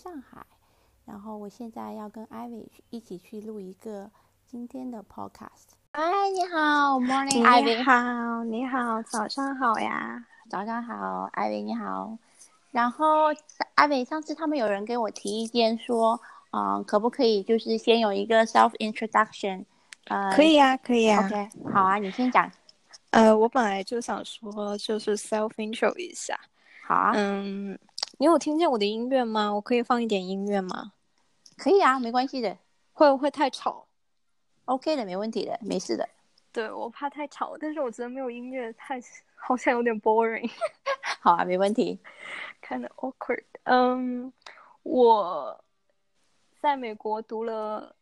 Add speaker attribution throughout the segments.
Speaker 1: 上海，然后我现在要跟 Ivy 一起去录一个今天的 podcast。
Speaker 2: 嗨，你好，Morning
Speaker 3: 你
Speaker 2: Ivy，
Speaker 3: 好，你好，早上好呀。
Speaker 1: 早上好，Ivy 你好。然后 Ivy 上次他们有人给我提意见说，嗯，可不可以就是先有一个 self introduction？呃，
Speaker 3: 可以呀、可以呀、
Speaker 1: OK，好啊，你先讲。
Speaker 3: 呃，我本来就想说，就是 self intro 一下。
Speaker 1: 好啊，
Speaker 3: 嗯，你有听见我的音乐吗？我可以放一点音乐吗？
Speaker 1: 可以啊，没关系的
Speaker 3: 会不会太吵
Speaker 1: ？，OK 的，没问题的，没事的。
Speaker 3: 对，我怕太吵，但是我觉得没有音乐太好像有点 boring，
Speaker 1: 好啊，没问题。
Speaker 3: kind of awkward。嗯，我在美国读了，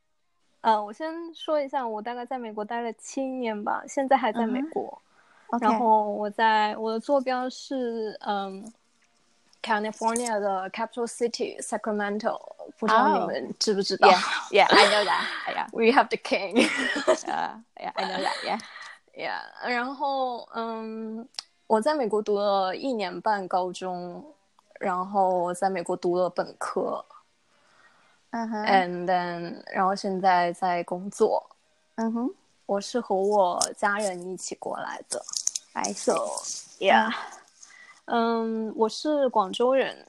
Speaker 3: 呃，我先说一下，我大概在美国待了七年吧，现在还在美国。然后我在我的坐标是嗯 ，California 的 capital city Sacramento，不知道你
Speaker 1: 哦
Speaker 3: 们知不知道
Speaker 1: Yeah, yeah, I know that. Yeah,
Speaker 3: We have the king 。
Speaker 1: uh, yeah, I know that. Yeah.
Speaker 3: Yeah，然后嗯，我在美国读了一年半高中，然后我在美国读了本科
Speaker 1: 嗯哼，
Speaker 3: ，and then 然后现在在工作。
Speaker 1: 嗯哼
Speaker 3: 我是和我家人一起过来的。
Speaker 1: ，I
Speaker 3: So
Speaker 1: see.
Speaker 3: yeah， 嗯，我是广州人。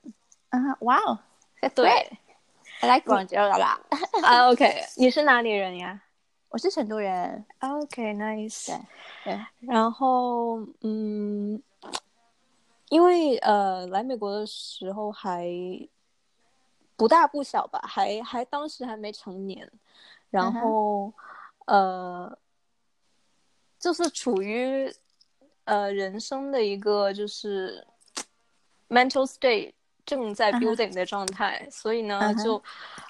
Speaker 1: 嗯哼，Wow, that's
Speaker 3: 对.
Speaker 1: I like 广州了啦。
Speaker 3: 啊，OK，你是哪里人呀
Speaker 1: 我是成都人。
Speaker 3: ？OK，nice、
Speaker 1: 对对，
Speaker 3: 然后，嗯，因为呃，来美国的时候还不大不小吧，还还当时还没成年，然后、呃，就是处于呃人生的一个就是 mental state 正在
Speaker 1: 嗯哼
Speaker 3: building 的状态，所以呢
Speaker 1: 嗯哼
Speaker 3: 就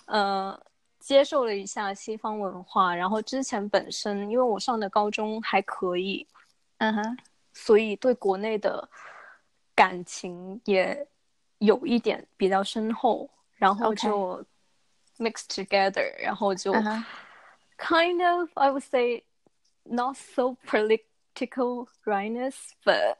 Speaker 3: 呃接受了一下西方文化，然后之前本身因为我上的高中还可以，
Speaker 1: 嗯哼
Speaker 3: 所以对国内的感情也有一点比较深厚，然后
Speaker 1: OK
Speaker 3: 就 mix together，然后就
Speaker 1: 嗯哼
Speaker 3: kind of I would say not so political rightness, but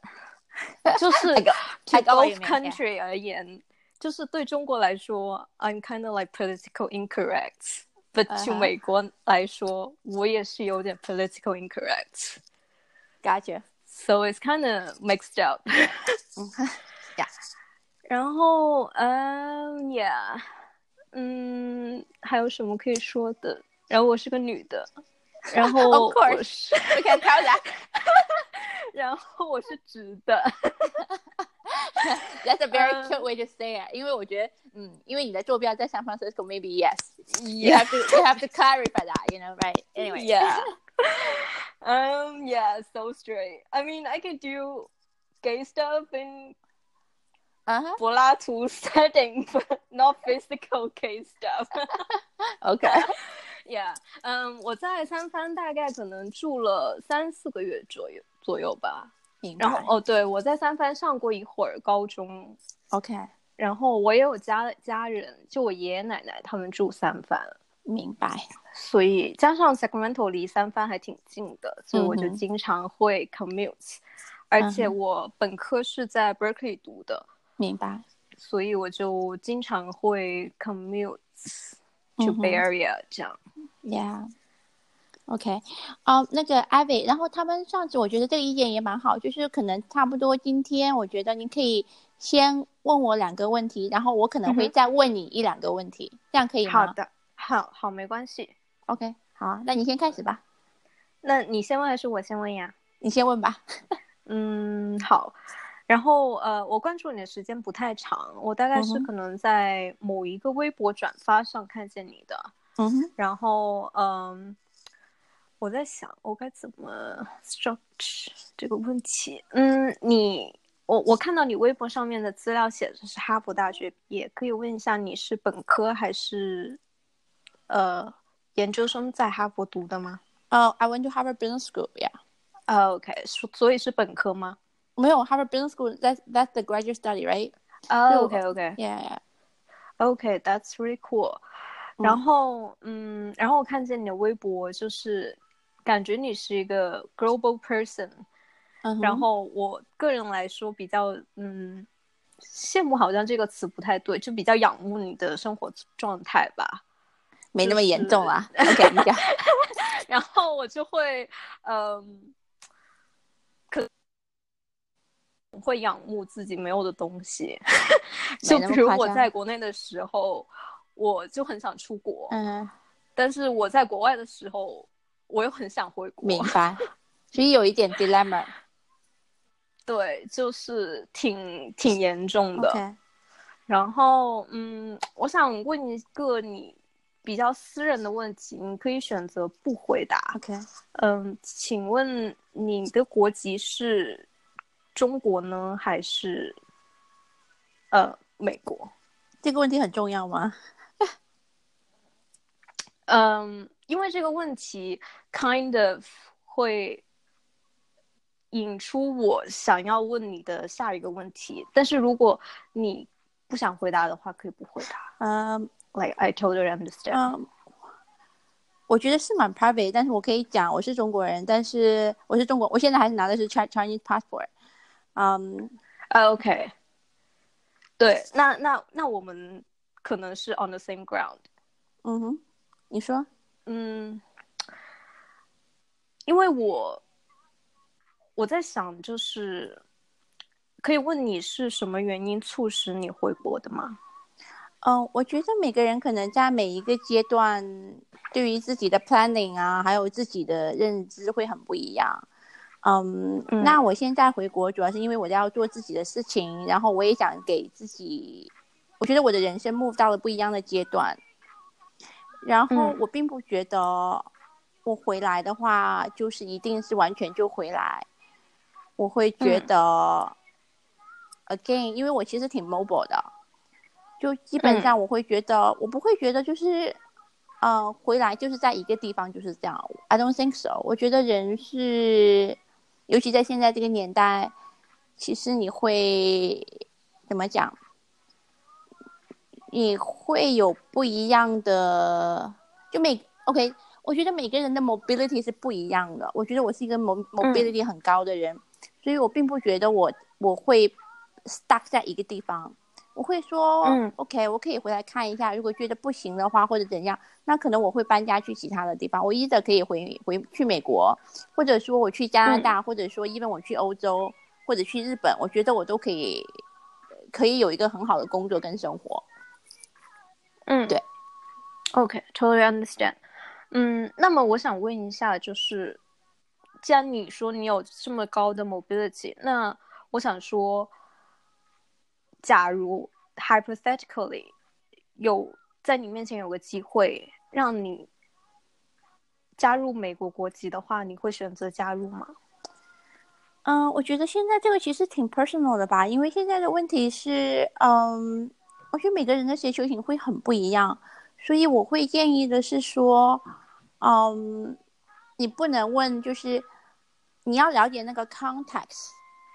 Speaker 3: 就是
Speaker 1: I got-
Speaker 3: to
Speaker 1: I got what you
Speaker 3: both
Speaker 1: mean, yeah.
Speaker 3: country 而言，就是对中国来说，I'm kind of like political incorrect。But to
Speaker 1: 嗯哼
Speaker 3: 美国来说，我也是有点 political incorrect。
Speaker 1: ，Gotcha.
Speaker 3: So it's kind of mixed up.
Speaker 1: 嗯哼，Yeah.
Speaker 3: 然后，嗯、um,，Yeah，嗯，还有什么可以说的？然后我是个女的，然后
Speaker 1: Of course.
Speaker 3: 我是，
Speaker 1: You can tell that.
Speaker 3: 然后我是直的。
Speaker 1: That's a very
Speaker 3: 嗯
Speaker 1: cute way to say it. 因为我觉得，嗯，因为你的坐标在 San Francisco, maybe yes. You have to you have to clarify that, you know, right? Anyway.
Speaker 3: Yeah. um. Yeah. So straight. I mean, I could do gay stuff in
Speaker 1: 嗯哼
Speaker 3: 柏拉图 setting, but not physical gay stuff.
Speaker 1: ，OK.
Speaker 3: Yeah. 嗯，我在三藩大概可能住了三四个月左右 左右吧。然后哦，对，我在三藩上过一会儿高中
Speaker 1: ，OK，
Speaker 3: 然后我也有家家人，就我爷爷奶奶他们住三藩，
Speaker 1: 明白。
Speaker 3: 所以加上 Sacramento 离三藩还挺近的，所以我就经常会 commute，、而且我本科是在 Berkeley 读的，
Speaker 1: 明白。
Speaker 3: 所以我就经常会 commute to Bay Area 这样。
Speaker 1: Yeah. OK，啊、那个 Ivy，然后他们上次我觉得这个意见也蛮好，就是可能差不多今天我觉得你可以先问我两个问题，然后我可能会再问你一两个问题，这样可以吗？
Speaker 3: 好的，好好，没关系。
Speaker 1: OK，好啊，那你先开始吧，
Speaker 3: 那你先问还是我先问呀？
Speaker 1: 你先问吧。
Speaker 3: 嗯，好。然后呃，我关注你的时间不太长，我大概是可能在某一个微博转发上看见你的。
Speaker 1: 嗯哼，
Speaker 3: 然后嗯，我在想我该怎么 structure 这个问题。嗯，你我我看到你微博上面的资料写的是哈佛大学毕业，可以问一下你是本科还是呃研究生在哈佛读的吗？
Speaker 1: 哦、i went to Harvard Business School. Yeah.
Speaker 3: 啊，OK，所所以是本科吗？
Speaker 1: 没有 Harvard Business School. That's that's the graduate study, right? Oh,，OK
Speaker 3: OK
Speaker 1: Yeah. yeah.
Speaker 3: OK, that's really cool.
Speaker 1: 嗯
Speaker 3: 然后，嗯，然后我看见你的微博，就是感觉你是一个 global person，然后我个人来说比较嗯，羡慕好像这个词不太对，就比较仰慕你的生活状态吧。
Speaker 1: 没那么严重啦。OK，你讲。
Speaker 3: 然后我就会嗯，可会仰慕自己没有的东西，就比如我在国内的时候，我就很想出国，
Speaker 1: 嗯，
Speaker 3: 但是我在国外的时候，我又很想回国。
Speaker 1: 明白。所以有一点 dilemma。
Speaker 3: 对，就是挺挺严重的。然后，嗯，我想问一个你比较私人的问题，你可以选择不回答。
Speaker 1: OK，
Speaker 3: 嗯，请问你的国籍是中国呢，还是呃美国？
Speaker 1: 这个问题很重要吗？
Speaker 3: 嗯，因为这个问题 kind of 会引出我想要问你的下一个问题，但是如果你不想回答的话，可以不回答。
Speaker 1: 嗯
Speaker 3: Like I totally understand.
Speaker 1: 嗯，我觉得是蛮 private，但是我可以讲我是中国人，但是我是中国，我现在还是拿的是 Chi- Chinese passport。嗯，
Speaker 3: 啊 OK，对，那那那我们可能是 on the same ground。
Speaker 1: 嗯哼，你说？
Speaker 3: 嗯，因为我我在想，就是可以问你是什么原因促使你回国的吗？
Speaker 1: 嗯，我觉得每个人可能在每一个阶段，对于自己的 planning 啊，还有自己的认知会很不一样。嗯，
Speaker 3: 嗯
Speaker 1: 那我现在回国主要是因为我要做自己的事情，然后我也想给自己，我觉得我的人生 move 到了不一样的阶段。然后
Speaker 3: 嗯
Speaker 1: 我并不觉得我回来的话，就是一定是完全就回来。我会觉
Speaker 3: 嗯
Speaker 1: 得、again，因为我其实挺 mobile 的，就基本
Speaker 3: 嗯
Speaker 1: 上我会觉得，我不会觉得就是，呃，回来就是在一个地方就是这样。I don't think so。我觉得人是，尤其在现在这个年代，其实你会怎么讲？你会有不一样的，就每 OK，我觉得每个人的 mobility 是不一样的。我觉得我是一个 mo mobility 很高的人，所以我并不觉得我我会 stuck 在一个地方。我会说，
Speaker 3: 嗯
Speaker 1: ，OK，我可以回来看一下，如果觉得不行的话，或者怎样，那可能我会搬家去其他的地方。我一直可以回回去美国，或者说我去加拿大，或者说因为我去欧洲，或者去日本，我觉得我都可以可以有一个很好的工作跟生活。
Speaker 3: 嗯，
Speaker 1: 对。
Speaker 3: OK，totally、understand。嗯，那么我想问一下，就是既然你说你有这么高的 mobility，那我想说，假如 hypothetically 有在你面前有个机会让你加入美国国籍的话，你会选择加入吗？
Speaker 1: 嗯，我觉得现在这个其实挺 personal 的吧，因为现在的问题是，嗯，我觉得每个人的追求型会很不一样，所以我会建议的是说，嗯，你不能问，就是你要了解那个 context，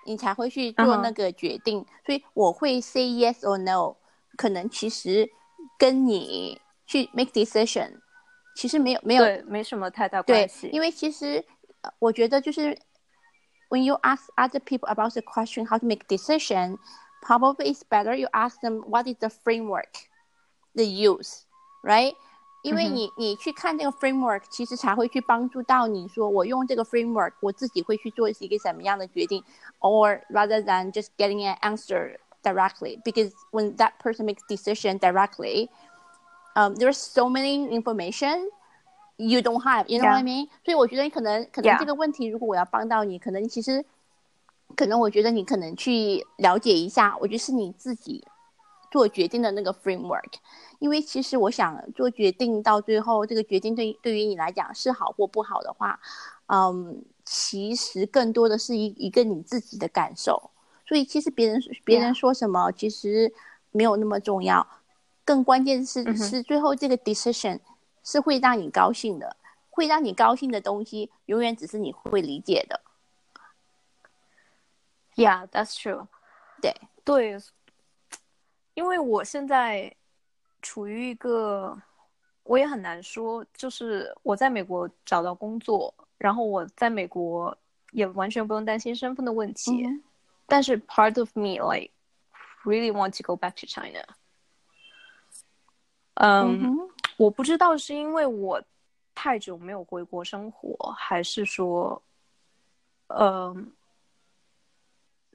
Speaker 1: 你才会去做那个决定。所以我会 say yes or no，可能其实跟你去 make decision，其实没有没有
Speaker 3: 对，没什么太大关系。，
Speaker 1: 因为其实呃我觉得就是 when you ask other people about the question how to make decision, probably it's better you ask them what is the framework they use, right? 因为
Speaker 3: 嗯哼
Speaker 1: 你你去看这个 framework，其实才会去帮助到你说我用这个 framework，我自己会去做一个什么样的决定，or rather than just getting an answer directly, because when that person makes decision directly, um, there's so many information you don't have, you know what I
Speaker 3: Yeah.
Speaker 1: mean? 所以我觉得可能可能
Speaker 3: Yeah.
Speaker 1: 这个问题，如果我要帮到你，可能其实 可能我觉得你可能去了解一下，我觉得是你自己做决定的那个 framework。因为其实我想做决定到最后，这个决定对对于你来讲是好或不好的话，嗯，其实更多的是一一个你自己的感受。所以其实别人别人说什么，其实没有那么重要，更关键是、
Speaker 3: 嗯
Speaker 1: 是最后这个 decision 是会让你高兴的，会让你高兴的东西，永远只是你会理解的。
Speaker 3: Yeah, that's true.
Speaker 1: 对，
Speaker 3: 对，因为我现在处于一个，我也很难说，就是我在美国找到工作，然后我在美国也完全不用担心身份的问题。
Speaker 1: 嗯
Speaker 3: 但是 part of me like really want to go back to China。嗯，我不知道是因为我太久没有回国生活，还是说，嗯、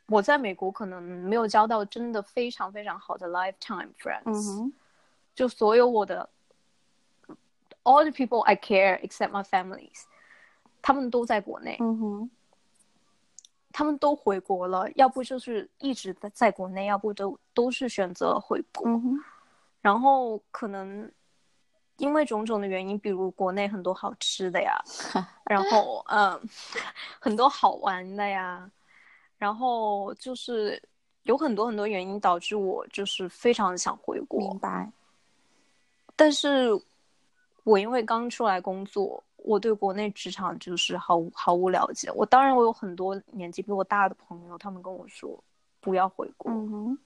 Speaker 3: 我在美国可能没有交到真的非常非常好的 lifetime friends。就所有我的 all the people I care except my families，他们都在国内，他们都回国了，要不就是一直在在国内，要不都都是选择回国。然后可能因为种种的原因，比如国内很多好吃的呀，然后嗯，很多好玩的呀，然后就是有很多很多原因导致我就是非常想回国。
Speaker 1: 明白。
Speaker 3: 但是我因为刚出来工作，我对国内职场就是毫无毫无了解。我当然我有很多年纪比我大的朋友，他们跟我说不要回国，
Speaker 1: 嗯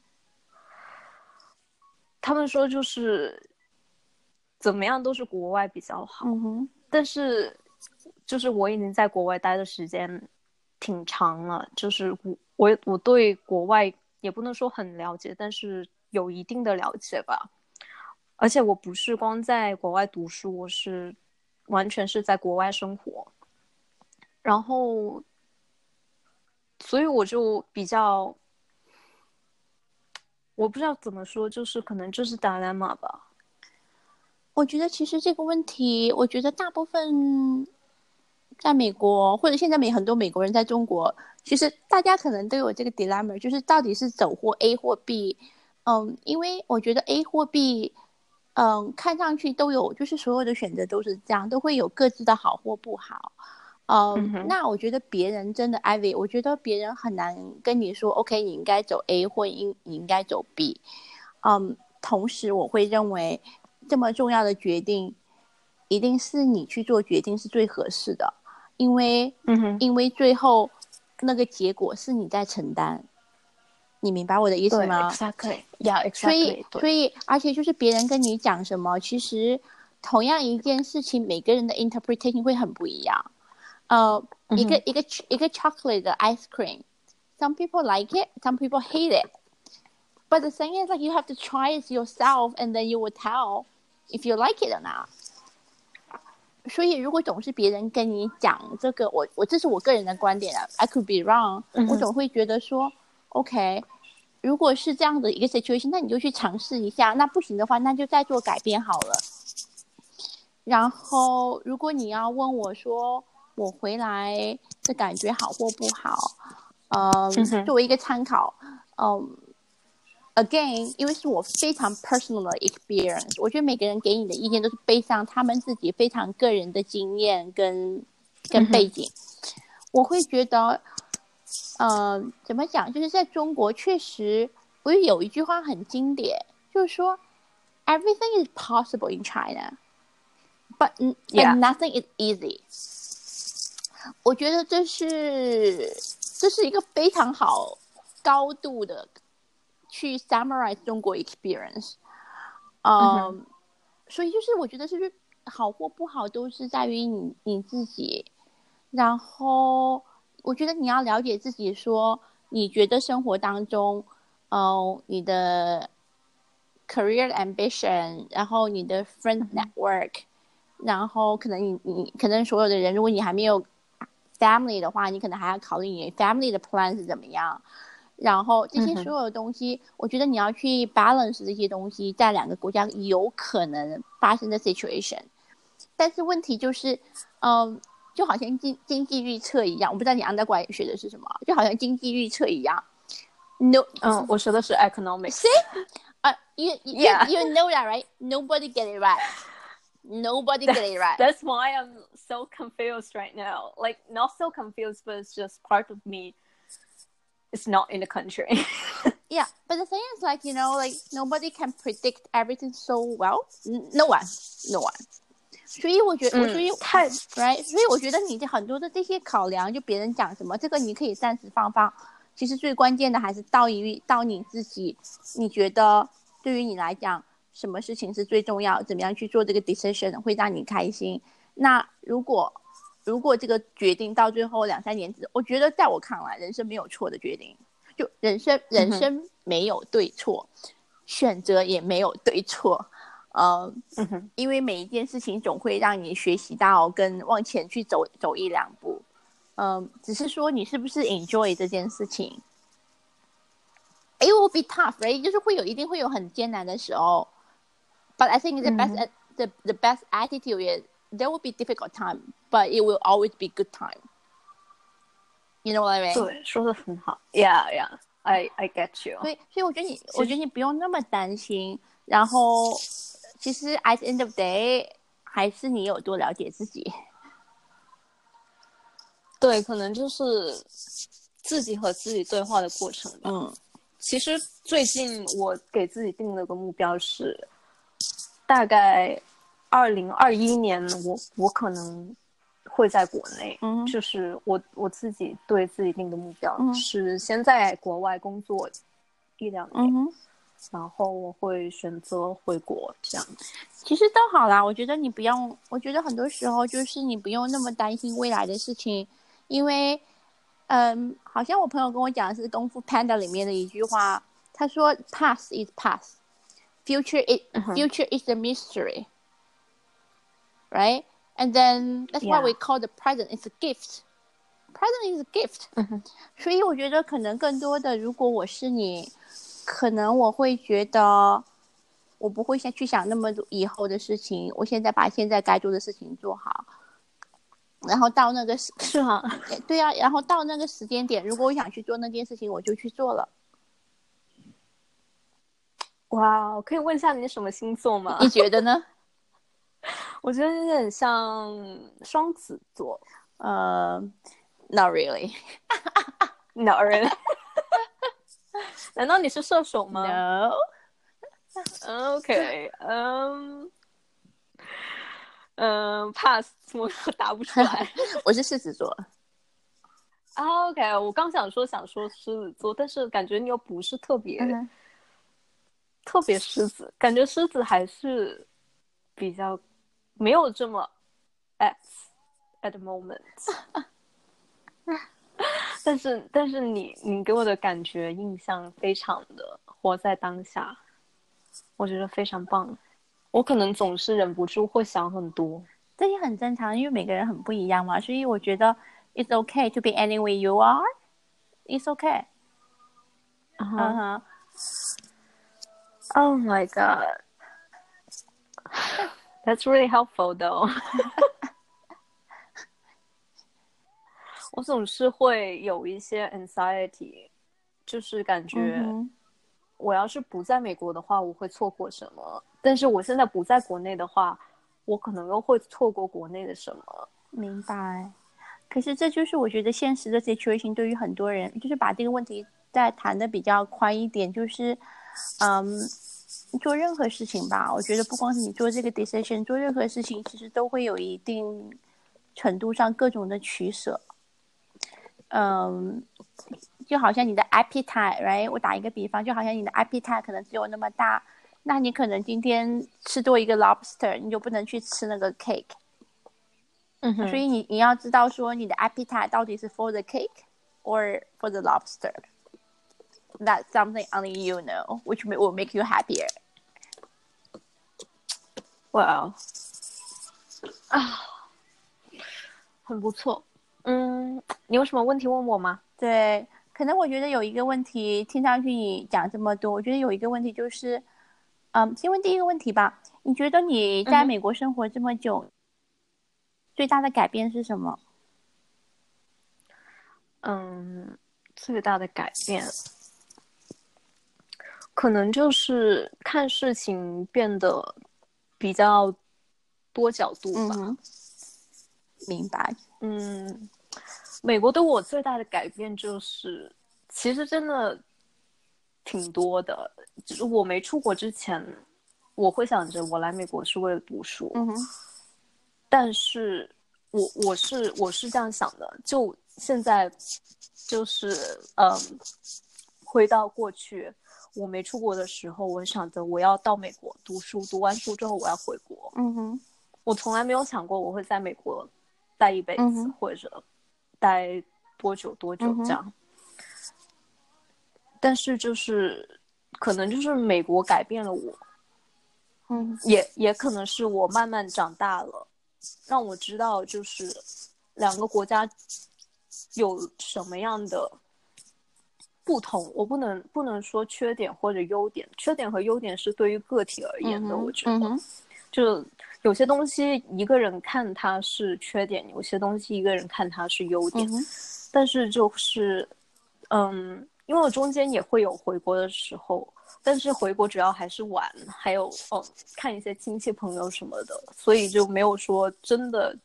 Speaker 3: 他们说就是怎么样都是国外比较好。但是就是我已经在国外待的时间挺长了，就是我我我对国外也不能说很了解，但是有一定的了解吧。而且我不是光在国外读书，我是完全是在国外生活，然后，所以我就比较，我不知道怎么说，就是可能就是 dilemma 吧。
Speaker 1: 我觉得其实这个问题，我觉得大部分在美国或者现在美很多美国人在中国，其实大家可能都有这个 dilemma，就是到底是走货 A 或 B。嗯，因为我觉得 A 或 B，嗯，看上去都有，就是所有的选择都是这样，都会有各自的好或不好。嗯，
Speaker 3: 嗯
Speaker 1: 那我觉得别人真的 Ivy，我觉得别人很难跟你说，OK，你应该走 A 或应你应该走 B。嗯，同时我会认为这么重要的决定，一定是你去做决定是最合适的，因为
Speaker 3: 嗯哼，
Speaker 1: 因为最后那个结果是你在承担，你明白我的意思吗
Speaker 3: ？，exactly，yeah，exactly，
Speaker 1: 所以，所以，而且就是别人跟你讲什么，其实同样一件事情，每个人的 interpretation 会很不一样。呃，一个、一个一个 chocolate 的 ice cream，some people like it，some people hate it。But the thing is, like you have to try it yourself, and then you will tell if you like it or not. 所以，如果总是别人跟你讲这个，我我这是我个人的观点啊，I could be wrong，、
Speaker 3: 嗯
Speaker 1: 我总会觉得说，OK，如果是这样的一个 situation，那你就去尝试一下。那不行的话，那就再做改变好了。然后，如果你要问我说我回来的感觉好或不好，嗯，
Speaker 3: 嗯
Speaker 1: 作为一个参考，嗯，again，因为是我非常 personal 的 experience，我觉得每个人给你的意见都是背上他们自己非常个人的经验跟跟背景。我会觉得，呃，怎么讲？就是在中国，确实，我有一句话很经典，就是说，everything is possible in China。But but nothing is easy。我觉得这是这是一个非常好高度的去 summarize 中国 experience。嗯，
Speaker 3: 嗯
Speaker 1: 所以就是我觉得就是好或不好都是在于你你自己。然后我觉得你要了解自己，说你觉得生活当中，哦、你的 career ambition，然后你的 friend network，、然后可能你你可能所有的人，如果你还没有 family 的话，你可能还要考虑你 family 的 plan 是怎么样。然后这些所有的东西，我觉得你要去 balance 这些东西，在两个国家有可能发生的 situation。但是问题就是，嗯，就好像经经济预测一样，我不知道你 undergrad 学的是什么，就好像经济预测一样。No，
Speaker 3: 嗯，我学的是 economics。
Speaker 1: 啊、y o u you
Speaker 3: Yeah.
Speaker 1: you know that right? Nobody get it right. Nobody get it right.
Speaker 3: That's why I'm so confused right now. Like not so confused, but it's just part of me is not in the country.
Speaker 1: Yeah, but the thing is, like you know, like nobody can predict everything so well. N- No one, no one. 所以我觉得，我所以
Speaker 3: 嗯太
Speaker 1: right，所以我觉得你的很多的这些考量，就别人讲什么，这个你可以暂时放放。其实最关键的还是到于到你自己，你觉得对于你来讲，什么事情是最重要？怎么样去做这个 decision 会让你开心？那如果 如果这个决定到最后两三年之，我觉得在我看来，人生没有错的决定，就人生人生没有对错，选择也没有对错，呃，因为每一件事情总会让你学习到跟往前去走走一两步，嗯、只是说你是不是 enjoy 这件事情。It will be tough, right？就是会有一定会有很艰难的时候，but I think the best、
Speaker 3: 嗯。
Speaker 1: the the best attitude is there will be difficult time, but it will always be good time. You know what I mean?
Speaker 3: 对，说的很好，Yeah Yeah，I I get you。
Speaker 1: 所以，所以我觉得你，我觉得你不用那么担心。然后，其实 at the end of day，还是你有多了解自己。
Speaker 3: 对，可能就是自己和自己对话的过程吧。
Speaker 1: 嗯
Speaker 3: 其实最近我给自己定了个目标是，大概二零二一年我我可能会在国内，
Speaker 1: 嗯
Speaker 3: 就是我我自己对自己定的目标、
Speaker 1: 嗯
Speaker 3: 是先在国外工作一两年，
Speaker 1: 嗯，
Speaker 3: 然后我会选择回国这样。
Speaker 1: 其实都好啦。我觉得你不用，我觉得很多时候就是你不用那么担心未来的事情，因为，嗯，好像我朋友跟我讲的是《功夫 Panda》里面的一句话，他说：“Past is past, future is future is a mystery, right? And then that's why we call the present is a gift. Present is a gift. 所以我觉得可能更多的，如果我是你，可能我会觉得，我不会先去想那么多以后的事情，我现在把现在该做的事情做好，然后到那个时，
Speaker 3: 是啊，
Speaker 1: 对呀、然后到那个时间点，如果我想去做那件事情，我就去做了。
Speaker 3: 哇，可以问一下你什么星座吗？
Speaker 1: 你觉得呢？
Speaker 3: 我觉得有点像双子座。
Speaker 1: 呃、n o t
Speaker 3: really，Not really？难道你是射手吗
Speaker 1: No.
Speaker 3: OK，嗯嗯，pass，我答不出来。
Speaker 1: 我是狮子座。
Speaker 3: 啊 OK，我刚想说想说狮子座，但是感觉你又不是特别、特别狮子，感觉狮子还是比较没有这么 at at the moment。但是但是你你给我的感觉印象非常的活在当下，我觉得非常棒。我可能总是忍不住会想很多。
Speaker 1: 这也很正常，因为每个人很不一样嘛，所以我觉得 it's okay to be any way you are. It's okay.
Speaker 3: 嗯哼
Speaker 1: 嗯哼。
Speaker 3: Oh my god. That's really helpful though. 我总是会有一些 anxiety，就是感觉
Speaker 1: 嗯
Speaker 3: 我要是不在美国的话，我会错过什么；但是我现在不在国内的话，我可能又会错过国内的什么。
Speaker 1: 明白。可是这就是我觉得现实的 situation 对于很多人，就是把这个问题再谈的比较宽一点，就是，嗯，做任何事情吧，我觉得不光是你做这个 decision，做任何事情其实都会有一定程度上各种的取舍。嗯，就好像你的 appetite，right？我打一个比方，就好像你的 appetite 可能只有那么大，那你可能今天吃多一个 lobster，你就不能去吃那个 cake。
Speaker 3: 嗯哼
Speaker 1: 所以你你要知道说你的 appetite 到底是 for the cake or for the lobster. That's something only you know, which may, will make you happier.
Speaker 3: 哇，啊，很不错。嗯，你有什么问题问我吗？
Speaker 1: 对，可能我觉得有一个问题，听上去你讲这么多，我觉得有一个问题就是，嗯，先问第一个问题吧。你觉得你在美国生活这么久，最大的改变是什么？
Speaker 3: 嗯，最大的改变，可能就是看事情变得比较多角度吧。
Speaker 1: 嗯，明白。
Speaker 3: 嗯，美国对我最大的改变就是，其实真的挺多的。就是我没出国之前，我会想着我来美国是为了读书，
Speaker 1: 嗯哼，
Speaker 3: 但是我我是我是这样想的，就现在就是嗯，回到过去，我没出国的时候，我想着我要到美国读书，读完书之后我要回国。
Speaker 1: 嗯哼，
Speaker 3: 我从来没有想过我会在美国待一辈子，
Speaker 1: 嗯
Speaker 3: 或者待多久多久这样。但是就是可能就是美国改变了我，
Speaker 1: 嗯
Speaker 3: 也也可能是我慢慢长大了，让我知道就是两个国家有什么样的不同。我不能不能说缺点或者优点，缺点和优点是对于个体而言的。
Speaker 1: 嗯
Speaker 3: 我觉得，
Speaker 1: 嗯
Speaker 3: 就有些东西一个人看它是缺点，有些东西一个人看它是优点。
Speaker 1: 嗯
Speaker 3: 但是就是，嗯，因为我中间也会有回国的时候，但是回国主要还是玩，还有嗯看一些亲戚朋友什么的，所以就没有说真的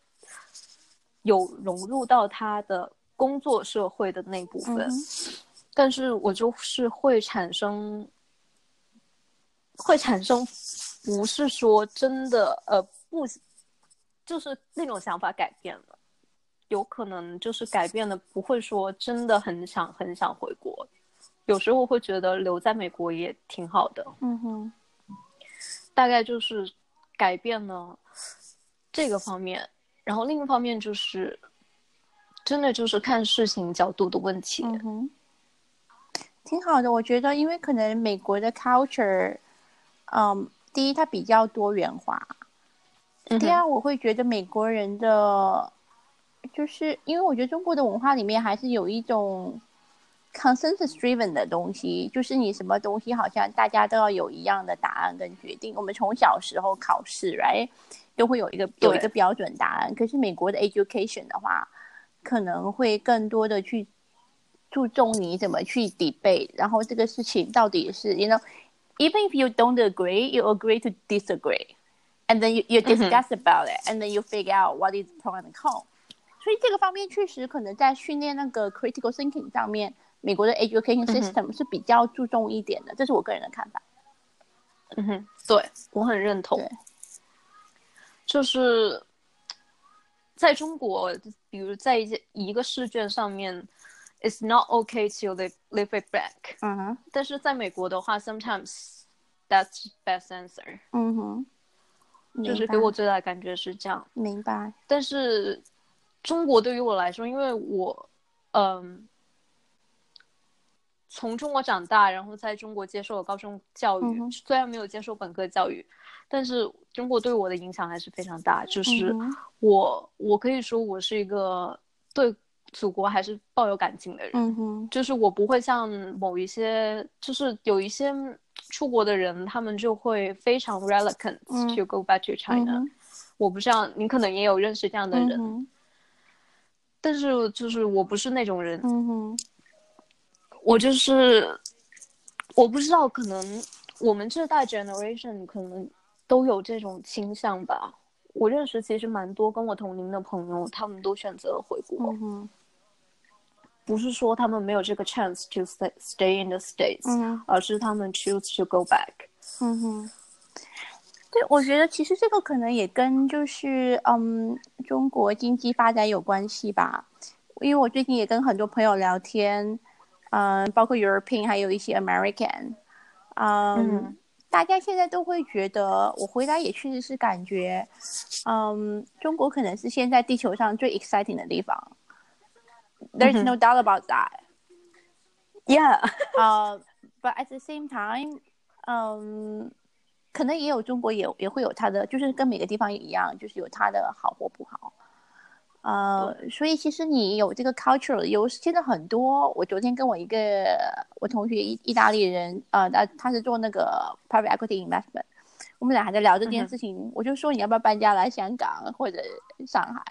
Speaker 3: 有融入到他的工作社会的那部分。但是我就是会产生，会产生，不是说真的呃不，就是那种想法改变了，有可能就是改变了不会说真的很想很想回国，有时候会觉得留在美国也挺好的，
Speaker 1: 嗯哼。
Speaker 3: 大概就是改变了这个方面，然后另一方面就是真的就是看事情角度的问题，
Speaker 1: 嗯哼，挺好的。我觉得，因为可能美国的 culture，嗯，第一它比较多元化，第二我会觉得美国人的，就是因为我觉得中国的文化里面还是有一种 consensus driven 的东西，就是你什么东西好像大家都要有一样的答案跟决定。我们从小时候考试，right，都会有一个有一个标准答案。可是美国的 education 的话，可能会更多的去注重你怎么去 debate，然后这个事情到底是，you know，even if you don't agree, you agree to disagree。and then you you discuss about it, and then you figure out what is pro and con。所以这个方面确实可能在训练那个 critical thinking 上面，美国的 education system 是比较注重一点的，这是我个人的看法。
Speaker 3: 嗯哼，对我很认同。就是在中国，比如在一些一个试卷上面，it's not okay to leave leave it back，
Speaker 1: 嗯哼，
Speaker 3: 但是在美国的话，sometimes that's best answer，
Speaker 1: 嗯哼，
Speaker 3: 就是给我最大的感觉是这样。
Speaker 1: 明白。
Speaker 3: 但是中国对于我来说，因为我，嗯，从中国长大，然后在中国接受了高中教育，
Speaker 1: 嗯
Speaker 3: 虽然没有接受本科教育，但是中国对我的影响还是非常大。就是我，我可以说我是一个对祖国还是抱有感情的人。
Speaker 1: 嗯哼，
Speaker 3: 就是我不会像某一些，就是有一些出国的人，他们就会非常 reluctant
Speaker 1: 嗯。
Speaker 3: to go back to China、
Speaker 1: 嗯
Speaker 3: 我不知道你可能也有认识这样的人，
Speaker 1: 嗯，
Speaker 3: 但是就是我不是那种人，
Speaker 1: 嗯哼，
Speaker 3: 我就是我不知道，可能我们这代 generation 可能都有这种倾向吧。我认识其实蛮多跟我同龄的朋友，他们都选择了回国，
Speaker 1: 嗯哼，
Speaker 3: 不是说他们没有这个 chance to stay stay in the states，、
Speaker 1: 嗯。
Speaker 3: 而是他们 choose to go back。
Speaker 1: 嗯哼，对，我觉得其实这个可能也跟就是嗯中国经济发展有关系吧，因为我最近也跟很多朋友聊天，嗯，包括 European 还有一些 American，嗯，
Speaker 3: 嗯
Speaker 1: 大家现在都会觉得，我回来也确实是感觉，嗯，中国可能是现在地球上最 exciting 的地方。There's no doubt about that.
Speaker 3: Yeah，
Speaker 1: 呃、b u t at the same time，嗯，可能也有中国也也会有它的，就是跟每个地方也一样，就是有它的好或不好。呃，所以其实你有这个 cultural 的优势，现在很多。我昨天跟我一个我同学意意大利人，呃，他他是做那个 private equity investment，我们俩还在聊这件事情。我就说你要不要搬家来香港或者上海？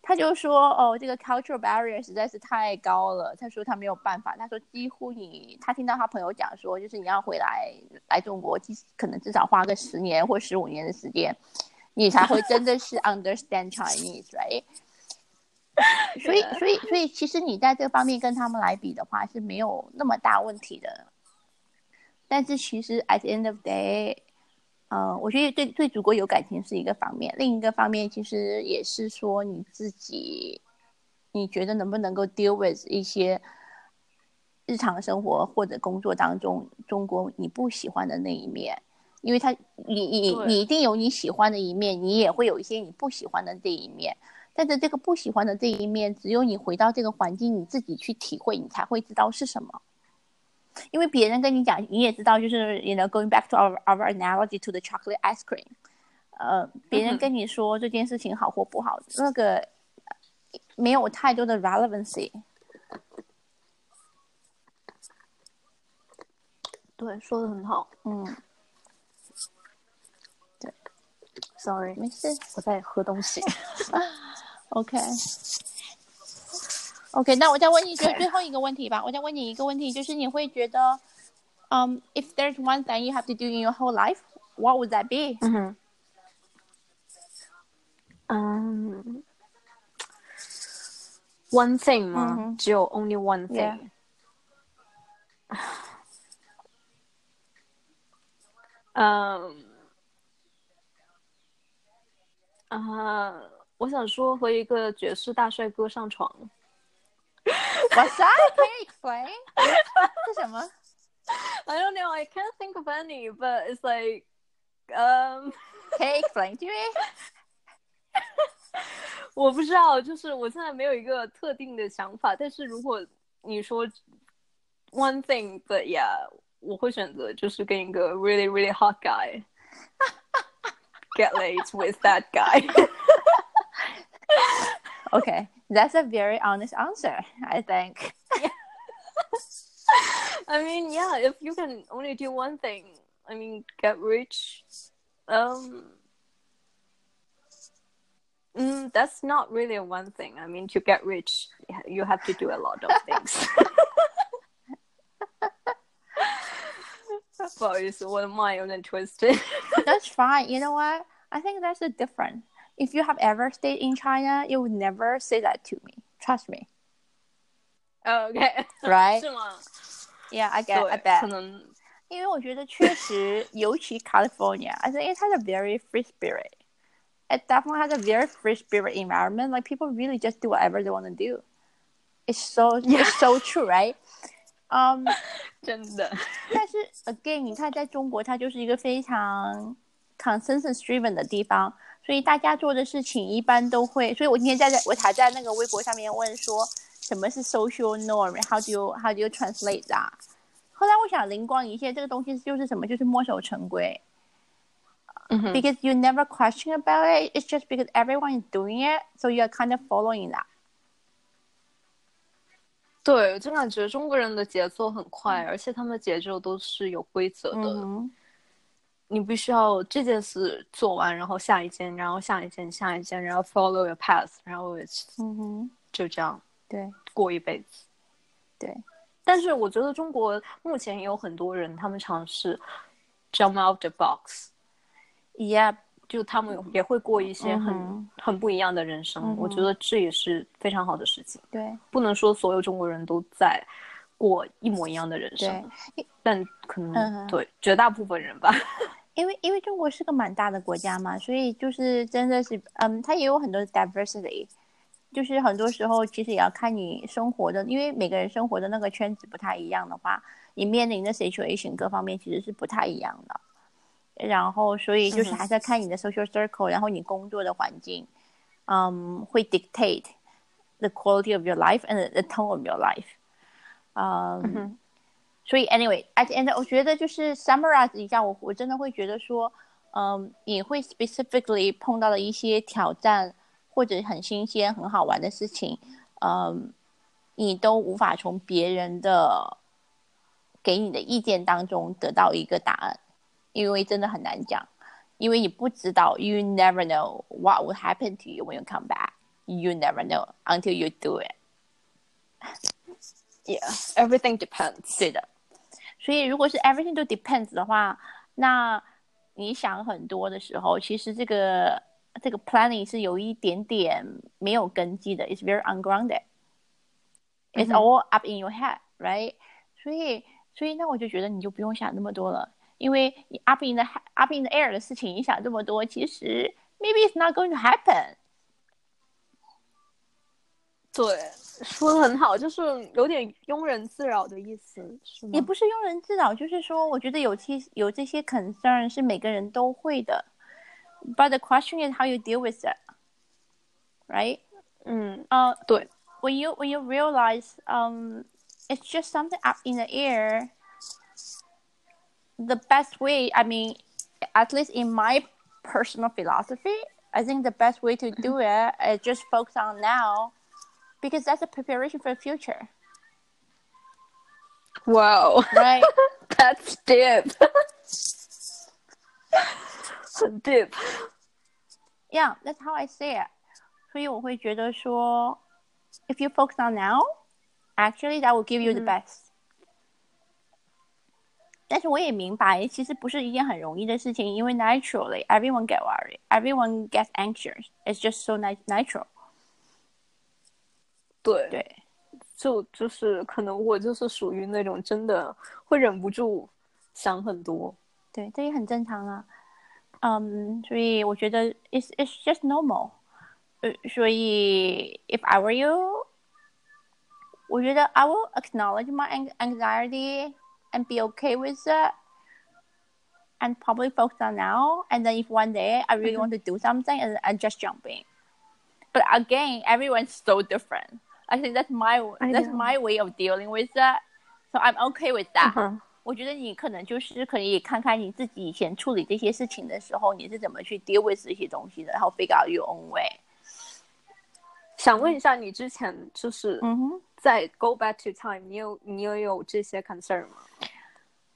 Speaker 1: 他就说哦，这个 cultural barrier 实在是太高了。他说他没有办法，他说几乎你他听到他朋友讲说，就是你要回来来中国，其实可能至少花个十年或十五年的时间，你才会真的是 understand Chinese，right？所以，所以，所以，其实你在这方面跟他们来比的话是没有那么大问题的。但是，其实 at the end of day，呃，我觉得对对祖国有感情是一个方面，另一个方面其实也是说你自己，你觉得能不能够 deal with 一些日常生活或者工作当中中国你不喜欢的那一面，因为他你你你一定有你喜欢的一面，你也会有一些你不喜欢的这一面。但是这个不喜欢的这一面，只有你回到这个环境，你自己去体会，你才会知道是什么。因为别人跟你讲，你也知道，就是 you know going back to our our analogy to the chocolate ice cream，呃，别人跟你说这件事情好或不好，那个没有太多的 relevancy。
Speaker 3: 对，说的很好。
Speaker 1: 嗯，
Speaker 3: Sorry，
Speaker 1: 没事
Speaker 3: 我在喝东西。
Speaker 1: ，OK。OK，那我再问你最
Speaker 3: Okay.
Speaker 1: 最后一个问题吧。我再问你一个问题，就是你会觉得，嗯、i f there's one thing you have to do in your whole life, what would that be？
Speaker 3: 嗯哼，嗯，one thing 吗？
Speaker 1: 嗯哼
Speaker 3: 只有 only one
Speaker 1: Yeah.
Speaker 3: thing。嗯， 啊，我想说和一个爵士大帅哥上床。
Speaker 1: What's that? Can you explain？是什么
Speaker 3: ？I don't know. I can't think of any, but it's like, um.
Speaker 1: Can you explain to me？
Speaker 3: 我不知道，就是我现在没有一个特定的想法，但是如果你说 one thing，but yeah，我会选择就是跟一个 really really hot guy get laid with that
Speaker 1: guy。Okay, that's a very honest answer, I think.
Speaker 3: I mean, yeah, if you can only do one thing, I mean, get rich, um, mm, that's not really a one thing. I mean, to get rich, you have to do a lot of things. 不好意思，我的 mind 有点 twisted。
Speaker 1: That's fine. You know what? I think that's the difference. If you have ever stayed in China, you would never say that to me. Trust me.
Speaker 3: OK，
Speaker 1: Right?
Speaker 3: 是吗？
Speaker 1: Yeah, I get. I
Speaker 3: 对，可
Speaker 1: bet.
Speaker 3: 能
Speaker 1: 因为我觉得确实，尤其 California, I think it has a very free spirit. It definitely has a very free spirit environment. Like people really just do whatever they want to do. It's so it's so true, right? Um,
Speaker 3: 真的。
Speaker 1: 但是 again，你看在中国，它就是一个非常 consensus driven 的地方，所以大家做的事情一般都会。所以我今天在我还在那个微博上面问说，什么是 social norm？How do you how do you translate that？后来我想灵光一现，这个东西就是什么？就是墨守成规。
Speaker 3: 嗯哼
Speaker 1: Because you never question about it. It's just because everyone is doing it, so you're kind of following that.
Speaker 3: 对，就感觉中国人的节奏很快，而且他们的节奏都是有规则的。
Speaker 1: 嗯
Speaker 3: 你必须要这件事做完，然后下一件，然后下一件，下一件，然后 follow your path，然后
Speaker 1: 嗯哼，
Speaker 3: 就这样
Speaker 1: 对。
Speaker 3: 过一辈子。
Speaker 1: 对，
Speaker 3: 但是我觉得中国目前也有很多人，他们尝试 jump out the
Speaker 1: box，，Yeah，
Speaker 3: 就他们也会过一些很、
Speaker 1: 嗯
Speaker 3: 很不一样的人生。
Speaker 1: 嗯
Speaker 3: 我觉得这也是非常好的事情。
Speaker 1: 对
Speaker 3: 不能说所有中国人都在过一模一样的人生，但可能、
Speaker 1: 嗯
Speaker 3: 对绝大部分人吧。
Speaker 1: 因为因为中国是个蛮大的国家嘛，所以就是真的是，嗯，它也有很多 diversity，就是很多时候其实也要看你生活的，因为每个人生活的那个圈子不太一样的话，你面临的 situation 各方面其实是不太一样的。然后，所以就是还是要看你的 social circle，、然后你工作的环境，嗯，会 dictate the quality of your life and the tone of your life。嗯，所以 anyway，at the end，我觉得就是 summarize 一下，我我真的会觉得说，嗯，你会 specifically 碰到的一些挑战或者很新鲜、很好玩的事情，嗯，你都无法从别人的给你的意见当中得到一个答案，因为真的很难讲，因为你不知道，you never know what will happen to you when you come back. You never know until you do it.
Speaker 3: Yeah, everything depends.
Speaker 1: 对的，所以如果是 everything 都 depends 的话，那你想很多的时候，其实这个这个 planning 是有一点点没有根基的，it's very ungrounded. It's
Speaker 3: 嗯哼
Speaker 1: all up in your head, right? 所以，所以那我就觉得你就不用想那么多了， 因为你 up in the he- up in the air 的事情，你想这么多，其实 maybe it's not going to happen.
Speaker 3: 对，说的很好，就是有点庸人自扰的意思，是吗？
Speaker 1: 也不是庸人自扰，就是说，我觉得有些有这些 concern 是每个人都会的，but the question is how you deal with it, right?
Speaker 3: 嗯，
Speaker 1: 呃、
Speaker 3: 对，
Speaker 1: when you when you realize um it's just something up in the air the best way i mean at least in my personal philosophy i think the best way to do it is just focus on now because that's a preparation for the future
Speaker 3: Wow,
Speaker 1: right
Speaker 3: that's deep，很 deep。
Speaker 1: yeah that's how i see it 所以我会觉得说 if you focus on now actually that will give you the
Speaker 3: 嗯
Speaker 1: best 但是我也明白，其实不是一件很容易的事情，因为 naturally everyone get worried, everyone gets anxious. It's just so nat- natural.
Speaker 3: 对，
Speaker 1: 对，
Speaker 3: 就就是可能我就是属于那种真的会忍不住想很多。
Speaker 1: 对，这也很正常啊。嗯，所以我觉得 it's it's just normal。呃，所以 if I were you，我觉得 I will acknowledge my an- anxiety and be okay with it, and probably focus on now. And then if one day I really want to do something, and I just jump in. But again, everyone's so different. I think that's my
Speaker 3: I
Speaker 1: that's
Speaker 3: know.
Speaker 1: my way of dealing with that. So I'm okay with that.
Speaker 3: 嗯哼
Speaker 1: 我觉得你可能就是可以看看你自己以前处理这些事情的时候，你是怎么去 deal with 这些东西的，然后 figure out your own way。
Speaker 3: 想问一下，你之前就是
Speaker 1: 嗯哼，
Speaker 3: 在 go back to time，你有你有有这些 concern 吗？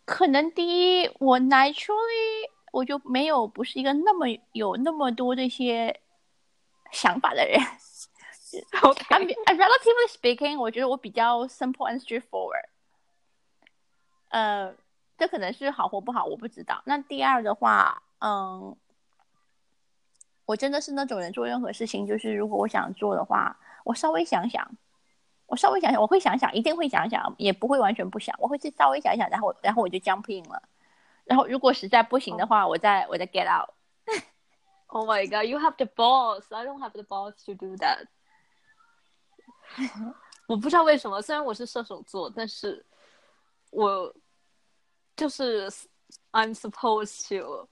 Speaker 1: 可能第一，我 naturally 我就没有不是一个那么有那么多这些想法的人。I'm, OK，I'm relatively speaking，我觉得我比较 simple and straightforward。呃，这可能是好或不好，我不知道。那第二的话，嗯，我真的是那种人，做任何事情，就是如果我想做的话，我稍微想想，我稍微想想，我会想想，一定会想想，也不会完全不想，我会去稍微想想，然后然后我就 jump in 了。然后如果实在不行的话，我再我再 get out。
Speaker 3: Oh my god, you have the balls. I don't have the balls to do that. 我不知道为什么，虽然我是射手座，但是我就是 I'm supposed to，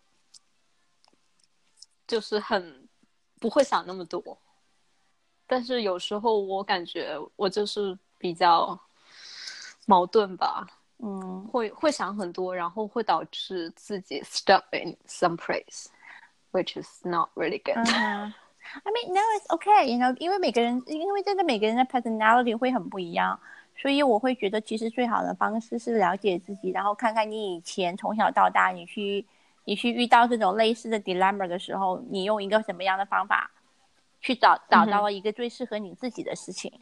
Speaker 3: 就是很不会想那么多。但是有时候我感觉我就是比较矛盾吧，
Speaker 1: 嗯，
Speaker 3: 会会想很多，然后会导致自己 stuck in some place, which is not really good.
Speaker 1: I mean, no, it's okay. You know, 因为每个人，因为真的每个人的 personality 会很不一样，所以我会觉得其实最好的方式是了解自己，然后看看你以前从小到大，你去你去遇到这种类似的 dilemma 的时候，你用一个什么样的方法去找找到了一个最适合你自己的事情。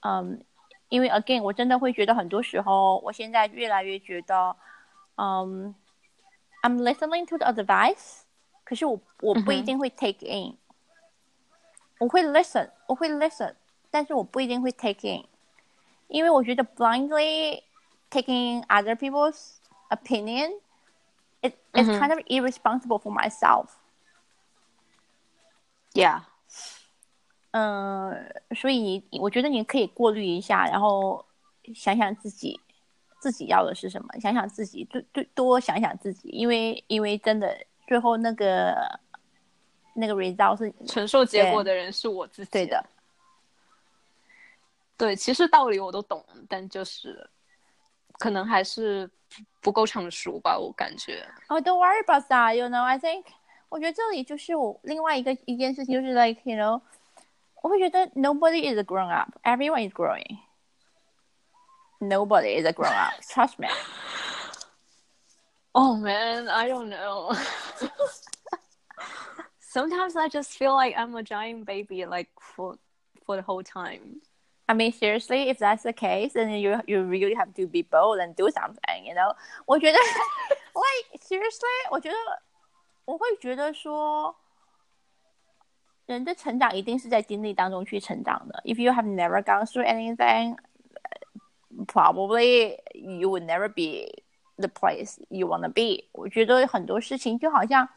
Speaker 1: 嗯，因为 again，我真的会觉得很多时候，我现在越来越觉得，嗯，I'm listening to the advice，可是我我不一定会 take in。我会 listen，我会 listen，但是我不一定会 take in，因为我觉得 blindly taking other people's opinion, it it's
Speaker 3: 嗯哼
Speaker 1: kind of irresponsible for myself.
Speaker 3: Yeah.
Speaker 1: 嗯，所以我觉得你可以过滤一下，然后想想自己自己要的是什么，想想自己多多多想想自己，因为因为真的最后那个那个 result 是
Speaker 3: 承受结果的人是我自己。
Speaker 1: 对的。
Speaker 3: 对，其实道理我都懂，但就是可能还是不够成熟吧，我感觉。
Speaker 1: Oh, don't worry about that. You know, I think 我觉得这里就是我另外一个一件事情，就是 like you know，我会觉得 nobody is a grown up, everyone is growing. Nobody is a grown up. Trust me.
Speaker 3: Oh man, I don't know. Sometimes I just feel like I'm a giant baby, like for for the whole time.
Speaker 1: I mean, seriously, if that's the case, then you you really have to be bold and do something. You know，我觉得 like seriously，我觉得我会觉得说， 人的成长一定是在经历当中去成长的。If you have never gone through anything, probably you would never be the place you want to be。我觉得很多事情就好像，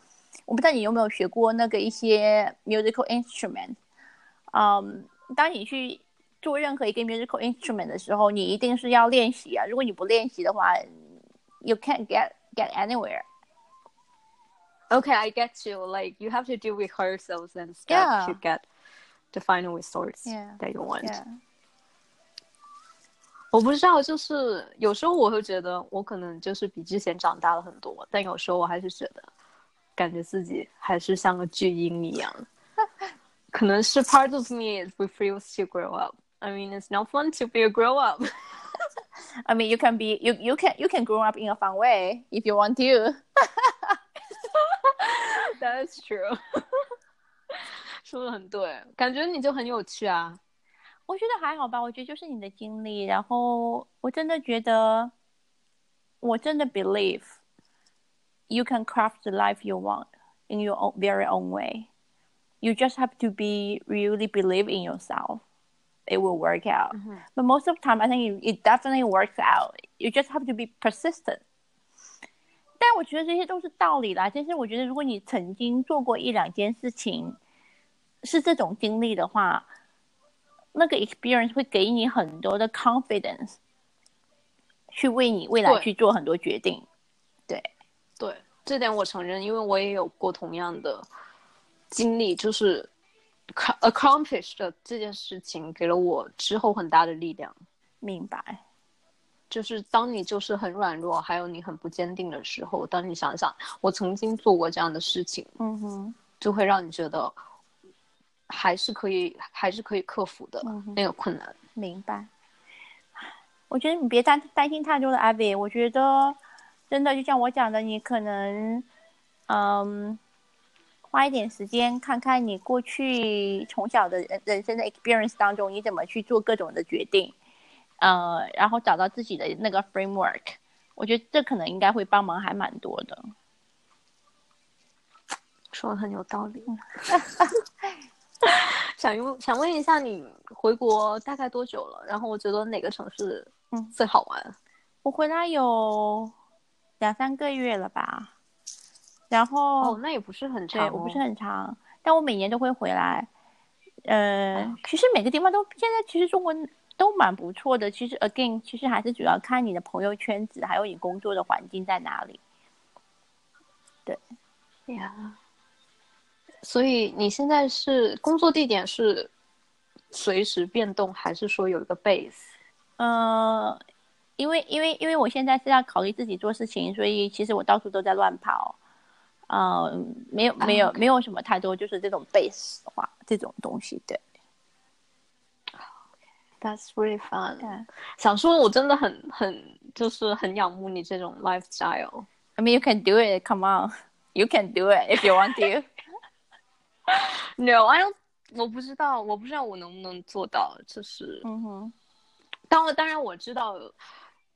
Speaker 1: 我不知道你有没有学过那个一些 musical instrument。嗯，当你去做任何一个 musical instrument 的时候，你一定是要练习啊。如果你不练习的话，you can't get get anywhere。
Speaker 3: Okay, I get you. Like you have to do rehearsals and stuff
Speaker 1: Yeah.
Speaker 3: to get the final resource
Speaker 1: Yeah.
Speaker 3: that you want。
Speaker 1: Yeah.
Speaker 3: 我不知道，就是有时候我会觉得我可能就是比之前长大了很多，但有时候我还是觉得，感觉自己还是像个巨婴一样。可能是 part of me is refuse to grow up. I mean, it's not fun to be a grow up.
Speaker 1: I mean, you can be you you can you can grow up in a fun way if you want to.
Speaker 3: That's true. 说的很对，感觉你就很有趣啊。
Speaker 1: 我觉得还好吧，我觉得就是你的经历，然后我真的觉得，我真的 believe you can craft the life you want in your own very own way. You just have to be really believe in yourself. It will work out. But most of the time, I think it, it definitely works out. You just have to be persistent. 但我觉得这些都是道理啦。其实我觉得，如果你曾经做过一两件事情，是这种经历的话，那个 experience 会给你很多的 confidence，去为你未来去做很多决定。对，
Speaker 3: 对，这点我承认，因为我也有过同样的经历，就是 ac- accomplish 的这件事情给了我之后很大的力量。
Speaker 1: 明白。
Speaker 3: 就是当你就是很软弱，还有你很不坚定的时候，当你想想我曾经做过这样的事情，
Speaker 1: 嗯哼，
Speaker 3: 就会让你觉得还是可以，还是可以克服的
Speaker 1: 嗯
Speaker 3: 那个困难。
Speaker 1: 明白。我觉得你别担担心太多了，Abby。我觉得真的就像我讲的，你可能，嗯，花一点时间看看你过去从小的人人生的 experience 当中，你怎么去做各种的决定，呃，然后找到自己的那个 framework。我觉得这可能应该会帮忙还蛮多的。
Speaker 3: 说的很有道理。想问想问一下，你回国大概多久了？然后我觉得哪个城市
Speaker 1: 嗯
Speaker 3: 最好玩？
Speaker 1: 我回来有两三个月了吧，然后
Speaker 3: 哦，那也不是很长、
Speaker 1: 对我不是很长，但我每年都会回来。呃，其实每个地方都现在其实中国都蛮不错的。其实 again，其实还是主要看你的朋友圈子，还有你工作的环境在哪里。
Speaker 3: 对呀。所以你现在是工作地点是随时变动，还是说有一个 base？
Speaker 1: 呃，因为因为因为我现在是要考虑自己做事情，所以其实我到处都在乱跑。呃，没有没有、没有什么太多就是这种 base 的话这种东西，对。
Speaker 3: That's really fun。
Speaker 1: 对
Speaker 3: 想说，我真的很很就是很仰慕你这种 lifestyle。
Speaker 1: I mean, you can do it. Come on, you can do it if you want to.
Speaker 3: No, I don't。我不知道，我不知道我能不能做到。就是，
Speaker 1: 嗯哼，
Speaker 3: 当然，当然我知道，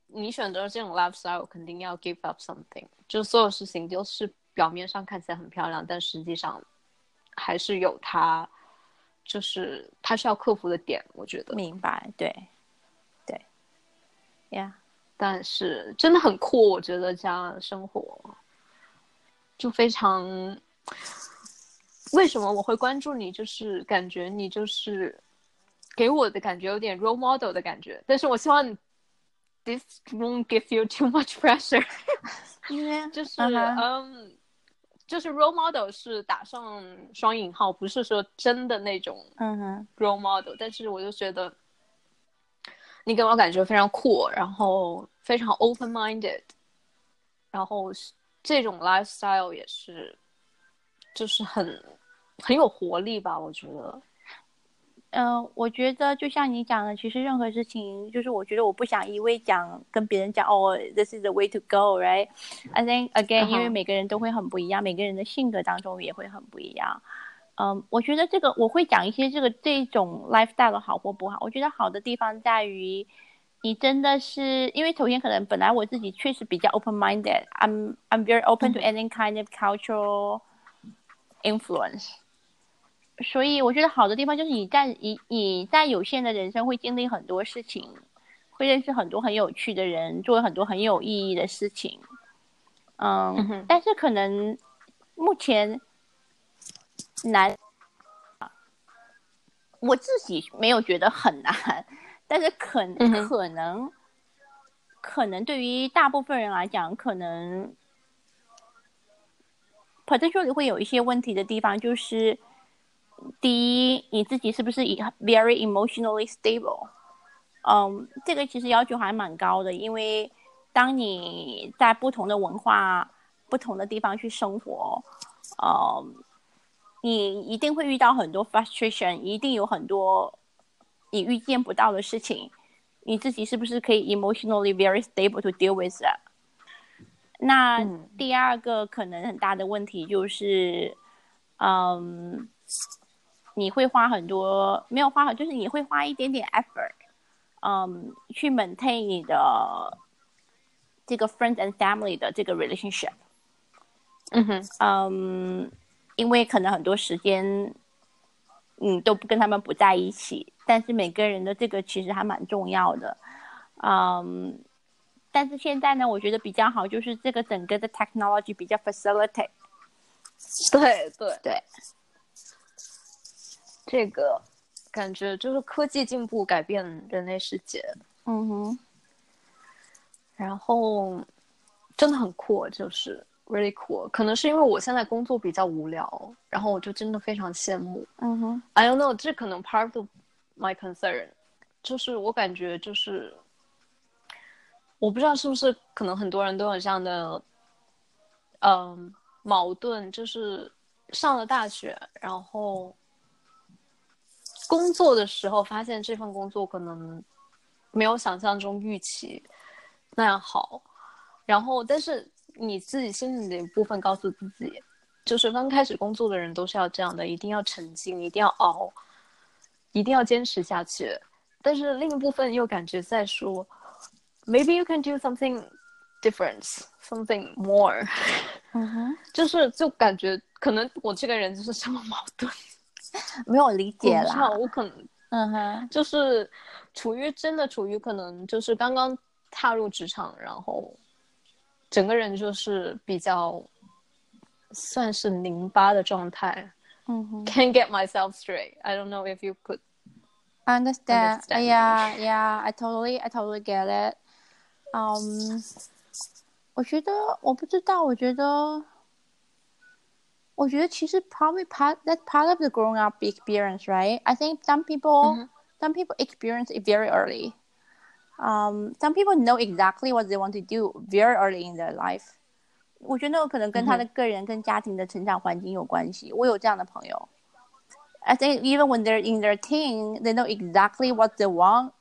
Speaker 3: 你选择这种 lifestyle 肯定要 give up something。就所有事情都是表面上看起来很漂亮，但实际上还是有它， 就是他需要克服的点。我觉得，
Speaker 1: 明白，对，对，呀、
Speaker 3: 但是真的很酷。我觉得这样生活就非常。为什么我会关注你？就是感觉你就是给我的感觉有点 role model 的感觉，但是我希望你 this won't give you too much pressure。
Speaker 1: 因为
Speaker 3: 就是
Speaker 1: 嗯，
Speaker 3: 就是 role model 是打上双引号，不是说真的那种
Speaker 1: 嗯哼
Speaker 3: ，role model，但是我就觉得你给我感觉非常酷，然后非常 open minded，然后是这种 lifestyle 也是，就是很很有活力吧，我觉得。
Speaker 1: 嗯、我觉得就像你讲的，其实任何事情，就是我觉得我不想一味讲跟别人讲哦，this is the way to go，right？I think again，、
Speaker 3: 嗯哼
Speaker 1: 因为每个人都会很不一样，每个人的性格当中也会很不一样。嗯，我觉得这个我会讲一些这个这种 lifestyle 的好或不好。我觉得好的地方在于，你真的是因为首先可能本来我自己确实比较 open minded，I'm I'm very open to any kind of cultural influence。所以我觉得好的地方就是你在你你在有限的人生会经历很多事情，会认识很多很有趣的人，做很多很有意义的事情。嗯，
Speaker 3: 嗯
Speaker 1: 但是可能目前难，我自己没有觉得很难，但是可
Speaker 3: 嗯
Speaker 1: 可能可能对于大部分人来讲，可能 potentially 会有一些问题的地方，就是第一，你自己是不是 very emotionally stable？嗯，这个其实要求还蛮高的，因为当你在不同的文化、不同的地方去生活，嗯，你一定会遇到很多 frustration，一定有很多你预见不到的事情。你自己是不是可以 emotionally very stable to deal with that？那第二个可能很大的问题就是，嗯，你会花很多，没有花很，就是你会花一点点 effort，嗯，去 maintain 你的这个 friends and family 的这个 relationship。
Speaker 3: 嗯哼，
Speaker 1: 嗯，因为可能很多时间，嗯，都不跟他们不在一起，但是每个人的这个其实还蛮重要的，嗯。但是现在呢，我觉得比较好，就是这个整个的 technology 比较 facilitate。
Speaker 3: 对对
Speaker 1: 对，
Speaker 3: 这个感觉就是科技进步改变人类世界。
Speaker 1: 嗯哼。
Speaker 3: 然后真的很酷，就是 really cool。可能是因为我现在工作比较无聊，然后我就真的非常羡慕。
Speaker 1: 嗯哼。
Speaker 3: I don't know，这可能 part of my concern，就是我感觉就是。我不知道是不是可能很多人都有这样的，嗯，矛盾，就是上了大学，然后工作的时候发现这份工作可能没有想象中预期那样好，然后但是你自己心里的一部分告诉自己，就是刚开始工作的人都是要这样的，一定要沉浸，一定要熬，一定要坚持下去，但是另一部分又感觉在说。Maybe you can do something different, something more.
Speaker 1: 嗯哼，
Speaker 3: 就是就感觉可能我这个人就是这么矛盾，
Speaker 1: 没有理解啦。
Speaker 3: 我可能，
Speaker 1: 嗯哼，
Speaker 3: 就是处于真的处于可能就是刚刚踏入职场，然后整个人就是比较算是拧巴的状态。
Speaker 1: 嗯哼
Speaker 3: ，Can't get myself straight. I don't know if you could.
Speaker 1: Understand? Yeah, yeah. I totally, I totally get it. 嗯，我觉得我不知道，我觉得，我觉得其实 probably part that's part of the growing up experience, right? I think some people
Speaker 3: mm-hmm.
Speaker 1: some people experience it very early. Um, some people know exactly what they want to do very early in their life. 我觉得那个可能跟他的个人跟家庭的成长环境有关系。我有这样的朋友。I think even when they're in their teen, they know exactly what they want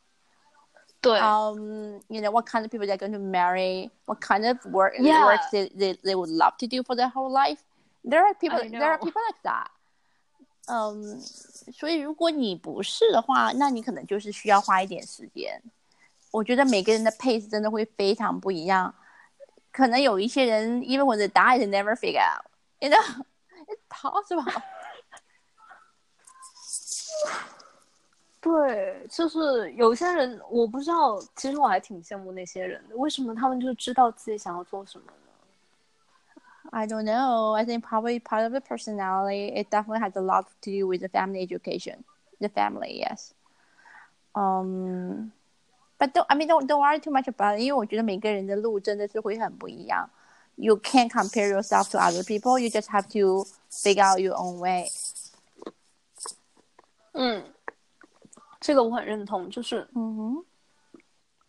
Speaker 1: um, you know, what kind of people they're going to marry, what kind of work
Speaker 3: yeah.
Speaker 1: work they, they, they would love to do for their whole life. There are people, there are people like that. 嗯，所以如果你不是的话，那你可能就是需要花一点时间。我觉得每个人的 pace 真的会非常不一样。可能有一些人，因为我的答案是 never figure, you know, it 跑是吧？
Speaker 3: 对，就是有些人，我不知道。其实我还挺羡慕那些人的，为什么他们就知道自己想要做什么？
Speaker 1: ？I don't know. I think probably part of the personality. It definitely has a lot to do with the family education. The family, yes. Um, but don't. I mean, don't don't worry too much about it. 因为我觉得每个人的路真的是会很不一样。You can't compare yourself to other people. You just have to figure out your own way.
Speaker 3: 嗯。这个我很认同，就是，
Speaker 1: 嗯哼，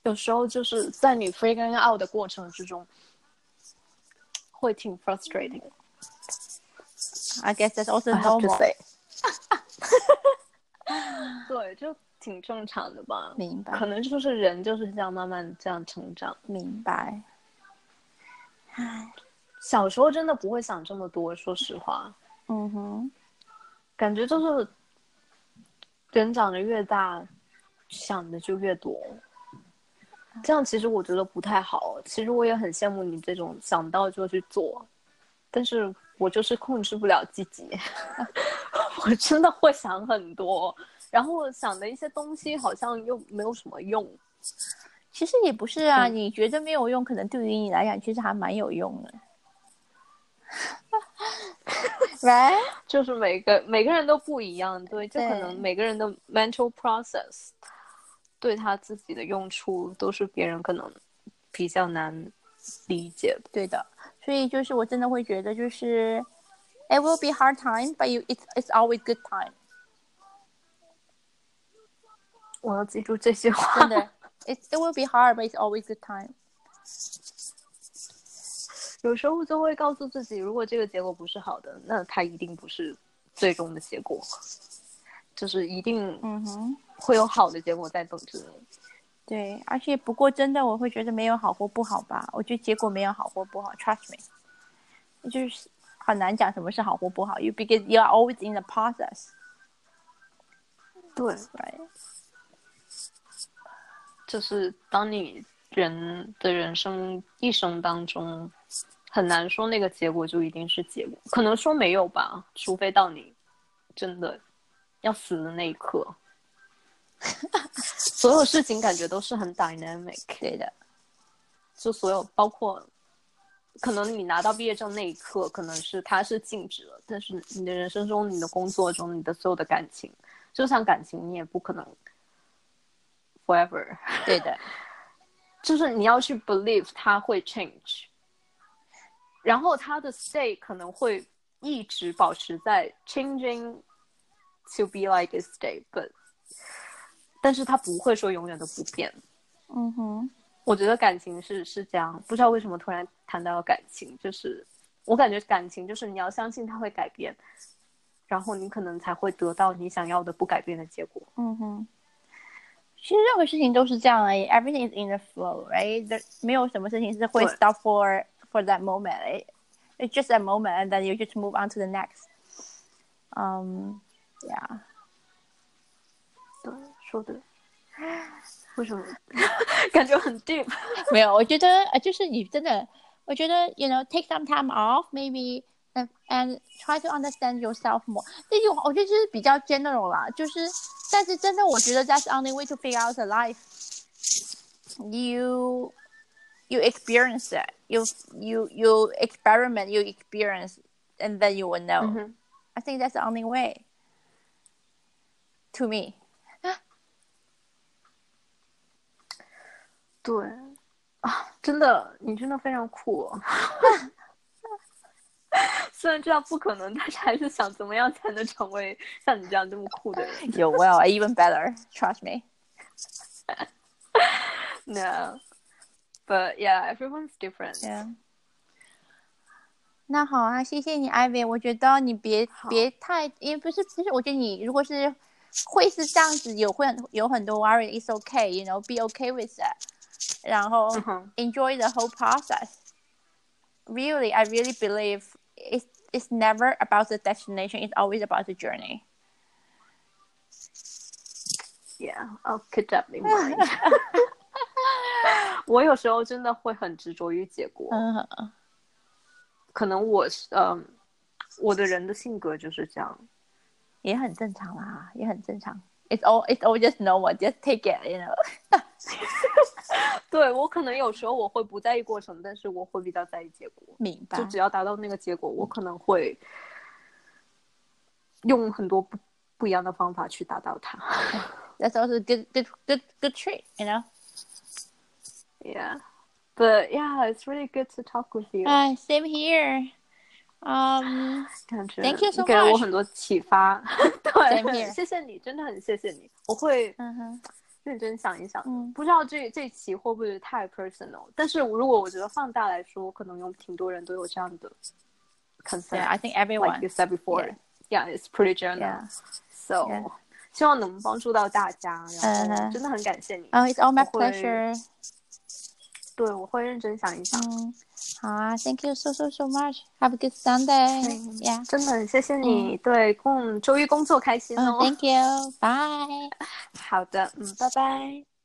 Speaker 3: 有时候就是在你 figuring out 的过程之中， 会挺 frustrating。
Speaker 1: I guess that's also normal.
Speaker 3: 对，就挺正常的吧。
Speaker 1: 明白。
Speaker 3: 可能就是人就是这样慢慢这样成长。
Speaker 1: 明白。
Speaker 3: 唉，小时候真的不会想这么多，说实话。
Speaker 1: 嗯哼，
Speaker 3: 感觉就是。人长得越大，想的就越多，这样其实我觉得不太好。其实我也很羡慕你这种想到就去做，但是我就是控制不了自己，我真的会想很多，然后想的一些东西好像又没有什么用。
Speaker 1: 其实也不是啊，你觉得没有用，可能对于你来讲其实还蛮有用的。Right，
Speaker 3: 就是每个每个人都不一样，对，就可能每个人的 mental process 对他自己的用处都是别人可能比较难理解。
Speaker 1: 对的，所以就是我真的会觉得，就是 it will be hard time, but you it's it's always good time.
Speaker 3: 我要记住这些话。
Speaker 1: 真的，it it will be hard, but it's always good time.
Speaker 3: 有时候就会告诉自己，如果这个结果不是好的，那它一定不是最终的结果，就是一定
Speaker 1: 嗯哼，
Speaker 3: 会有好的结果在等着你。
Speaker 1: 对，而且不过真的我会觉得没有好或不好吧，我觉得结果没有好或不好，trust me，就是很难讲什么是好或不好，you because you are always in the process,
Speaker 3: 对
Speaker 1: ，right?
Speaker 3: 就是当你人的人生一生当中，很难说那个结果就一定是结果，可能说没有吧，除非到你真的要死的那一刻。所有事情感觉都是很 dynamic，
Speaker 1: 对的，
Speaker 3: 就所有包括，可能你拿到毕业证那一刻，可能是它是静止了，但是你的人生中、你的工作中、你的所有的感情，就像感情，你也不可能 forever，
Speaker 1: 对的，
Speaker 3: 就是你要去 believe 它会 change，然后它的 state 可能会一直保持在 changing to be like a state，but 但是它不会说永远都不变。
Speaker 1: 嗯哼，
Speaker 3: 我觉得感情是是这样，不知道为什么突然谈到感情，就是我感觉感情就是你要相信它会改变，然后你可能才会得到你想要的不改变的结果。
Speaker 1: 嗯哼。其实任何事情都是这样而已，everything is in the flow, right? There 没有什么事情是会
Speaker 3: 对
Speaker 1: stop for for that moment. It, it's just a moment, and then you just move on to the next. Um, yeah.
Speaker 3: 对，说的。为什么感觉很 deep？
Speaker 1: 没有，我觉得呃，就是你真的，我觉得 you know take some time off maybe and and try to understand yourself more。这句话我觉得就是比较 general 啦，就是但是真的我觉得 that's the only way to figure out the life。You you experience it, you you you experiment, you experience, and then you will know.
Speaker 3: 嗯哼
Speaker 1: I think that's the only way. To me.
Speaker 3: 对啊，真的，你真的非常酷、哦。虽然知道不可能，但是还是想怎么样才能成为像你这样这么酷的人。
Speaker 1: You will even better. Trust me.
Speaker 3: No, but yeah, everyone's different.
Speaker 1: Yeah. 那好啊，谢谢你，Ivy。我觉得你别别太，因为不是其实，我觉得你如果是会是这样子，有会很有很多 worry，it's okay，you know，be okay with it。然后
Speaker 3: 嗯哼
Speaker 1: enjoy the whole process. Really, I really believe it's it's never about the destination. It's always about the journey.
Speaker 3: Yeah, I'll keep that in mind. 我有时候真的会很执着于结果，
Speaker 1: 嗯，
Speaker 3: 可能我是嗯，我的人的性格就是这样。
Speaker 1: 也很正常啦，也很正常。It's all it's all just normal. Just take it, you know.
Speaker 3: 对我可能有时候我会不在意过程，但是我会比较在意结果。
Speaker 1: 明白
Speaker 3: 就。只要达到那个结果，我可能会用很多不不一样的方法去达到它。
Speaker 1: That's also good, good, good, good trait, you know.
Speaker 3: Yeah, but yeah, it's really good to talk with you.
Speaker 1: Uh, same here. Um,
Speaker 3: 感觉
Speaker 1: Thank you so
Speaker 3: 你给了我
Speaker 1: much.
Speaker 3: 很多启发。对，谢谢你，真的很谢谢你。我会认真想一想。
Speaker 1: 嗯
Speaker 3: 不知道这这期会不会太 personal，但是如果我觉得放大来说，可能有挺多人都有这样的 concern。
Speaker 1: yeah, I think
Speaker 3: like
Speaker 1: everyone.
Speaker 3: you said before. Yeah, it's pretty general. So. 希望能帮助到大家，然后
Speaker 1: 嗯
Speaker 3: 真的很感谢你。
Speaker 1: Oh, it's all my pleasure.
Speaker 3: 对，我会认真想一想。
Speaker 1: 嗯，好啊，Thank you so so so much. Have a good Sunday.
Speaker 3: 嗯
Speaker 1: Yeah.
Speaker 3: 真的很谢谢你，对，工周一工作开心
Speaker 1: Oh,
Speaker 3: 哦。
Speaker 1: thank you. Bye.
Speaker 3: 好的，嗯，拜拜。